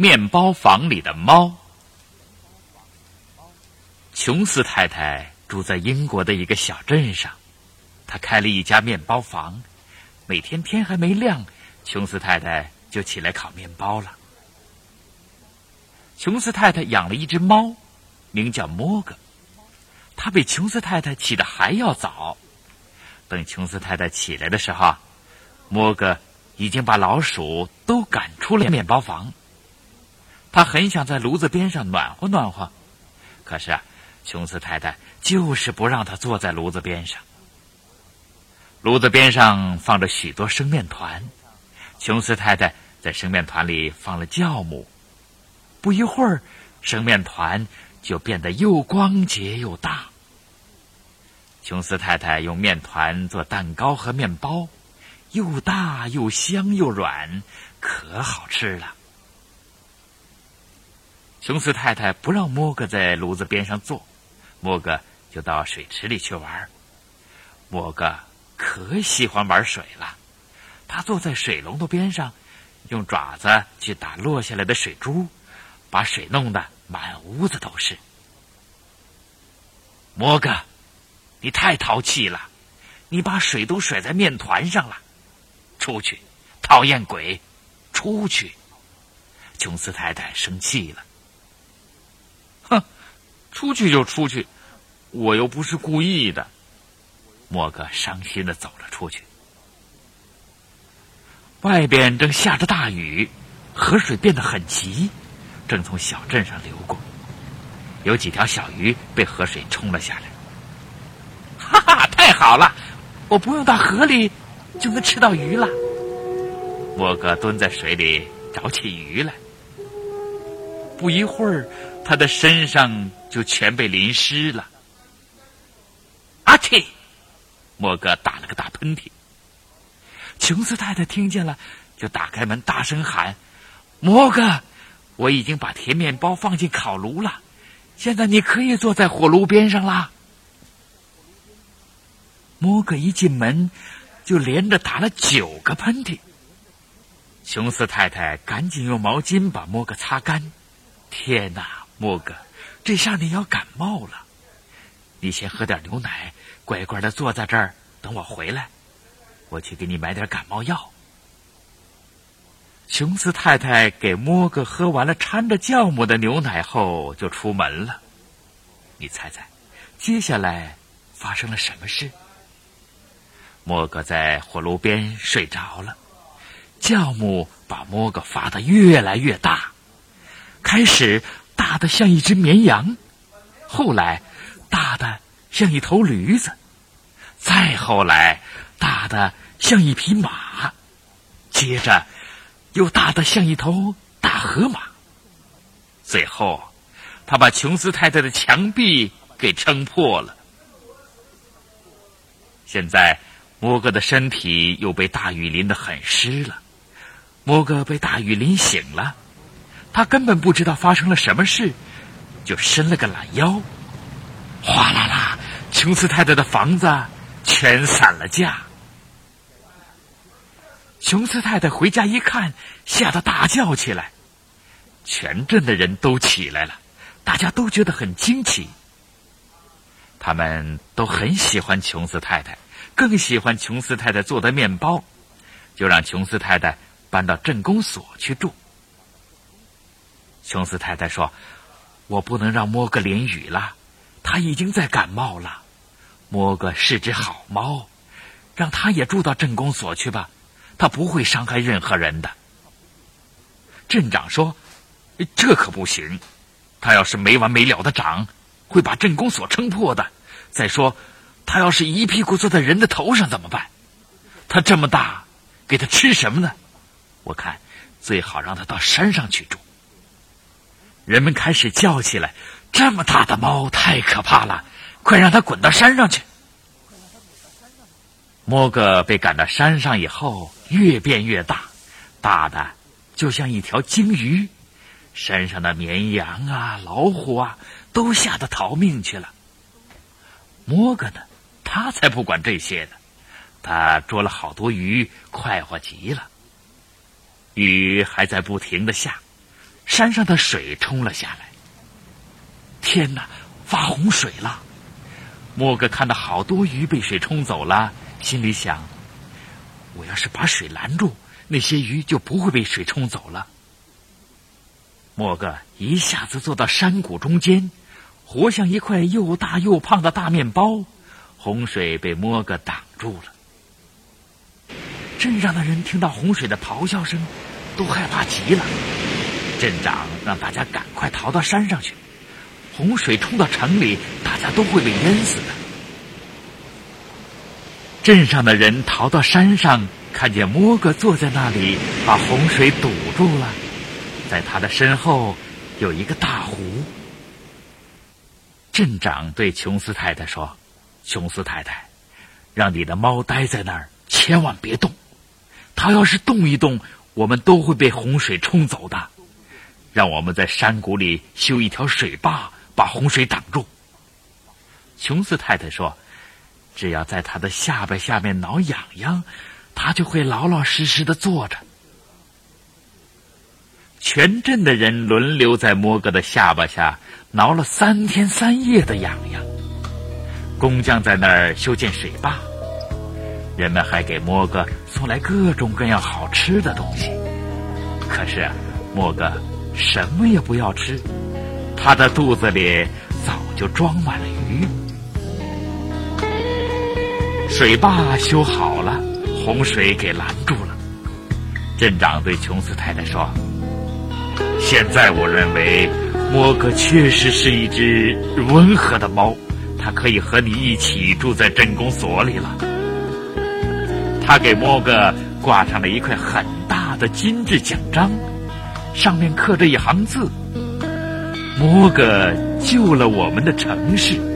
面包房里的猫。琼斯太太住在英国的一个小镇上，她开了一家面包房。每天天还没亮，琼斯太太就起来烤面包了。琼斯太太养了一只猫，名叫摩格。它比琼斯太太起的还要早。等琼斯太太起来的时候，摩格已经把老鼠都赶出了面包房。他很想在炉子边上暖和暖和，可是啊，琼斯太太就是不让他坐在炉子边上。炉子边上放着许多生面团，琼斯太太在生面团里放了酵母。不一会儿，生面团就变得又光洁又大。琼斯太太用面团做蛋糕和面包，又大又香又软，可好吃了。琼斯太太不让莫格在炉子边上坐，莫格就到水池里去玩。莫格可喜欢玩水了，他坐在水龙头边上，用爪子去打落下来的水珠，把水弄得满屋子都是。莫格，你太淘气了，你把水都甩在面团上了，出去，讨厌鬼，出去！琼斯太太生气了。出去就出去，我又不是故意的。莫格伤心的走了出去。外边正下着大雨，河水变得很急，正从小镇上流过。有几条小鱼被河水冲了下来。哈哈，太好了！我不用到河里就能吃到鱼了。莫格蹲在水里找起鱼来。不一会儿。他的身上就全被淋湿了。阿嚏！莫哥打了个大喷嚏。琼斯太太听见了，就打开门，大声喊：“莫哥，我已经把甜面包放进烤炉了，现在你可以坐在火炉边上啦。”莫哥一进门，就连着打了九个喷嚏。琼斯太太赶紧用毛巾把莫哥擦干。天哪！莫哥，这下你要感冒了。你先喝点牛奶，乖乖的坐在这儿等我回来。我去给你买点感冒药。琼斯太太给莫哥喝完了掺着酵母的牛奶后，就出门了。你猜猜，接下来发生了什么事？莫哥在火炉边睡着了，酵母把莫哥发的越来越大，开始。大的像一只绵羊，后来大的像一头驴子，再后来大的像一匹马，接着又大的像一头大河马。最后，他把琼斯太太的墙壁给撑破了。现在，摩格的身体又被大雨淋得很湿了。摩格被大雨淋醒了。他根本不知道发生了什么事，就伸了个懒腰，哗啦啦，琼斯太太的房子全散了架。琼斯太太回家一看，吓得大叫起来。全镇的人都起来了，大家都觉得很惊奇。他们都很喜欢琼斯太太，更喜欢琼斯太太做的面包，就让琼斯太太搬到镇公所去住。琼斯太太说：“我不能让摩格淋雨了，他已经在感冒了。摩格是只好猫，让他也住到镇公所去吧，他不会伤害任何人的。”镇长说：“这可不行，他要是没完没了的长，会把镇公所撑破的。再说，他要是一屁股坐在人的头上怎么办？他这么大，给他吃什么呢？我看最好让他到山上去住。”人们开始叫起来：“这么大的猫太可怕了，快让它滚到山上去！”摩格被赶到山上以后，越变越大，大的就像一条鲸鱼。山上的绵羊啊、老虎啊，都吓得逃命去了。摩格呢，他才不管这些呢，他捉了好多鱼，快活极了。雨还在不停的下。山上的水冲了下来。天哪，发洪水了！莫哥看到好多鱼被水冲走了，心里想：我要是把水拦住，那些鱼就不会被水冲走了。莫哥一下子坐到山谷中间，活像一块又大又胖的大面包。洪水被莫哥挡住了。镇上的人听到洪水的咆哮声，都害怕极了。镇长让大家赶快逃到山上去。洪水冲到城里，大家都会被淹死的。镇上的人逃到山上，看见摩哥坐在那里，把洪水堵住了。在他的身后有一个大湖。镇长对琼斯太太说：“琼斯太太，让你的猫待在那儿，千万别动。它要是动一动，我们都会被洪水冲走的。让我们在山谷里修一条水坝。”把洪水挡住。琼斯太太说：“只要在他的下巴下面挠痒痒，他就会老老实实的坐着。”全镇的人轮流在摩哥的下巴下挠了三天三夜的痒痒。工匠在那儿修建水坝，人们还给摩哥送来各种各样好吃的东西。可是，摩哥什么也不要吃。他的肚子里早就装满了鱼。水坝修好了，洪水给拦住了。镇长对琼斯太太说：“现在我认为，莫格确实是一只温和的猫，它可以和你一起住在镇公所里了。”他给莫格挂上了一块很大的金质奖章，上面刻着一行字。摩格救了我们的城市。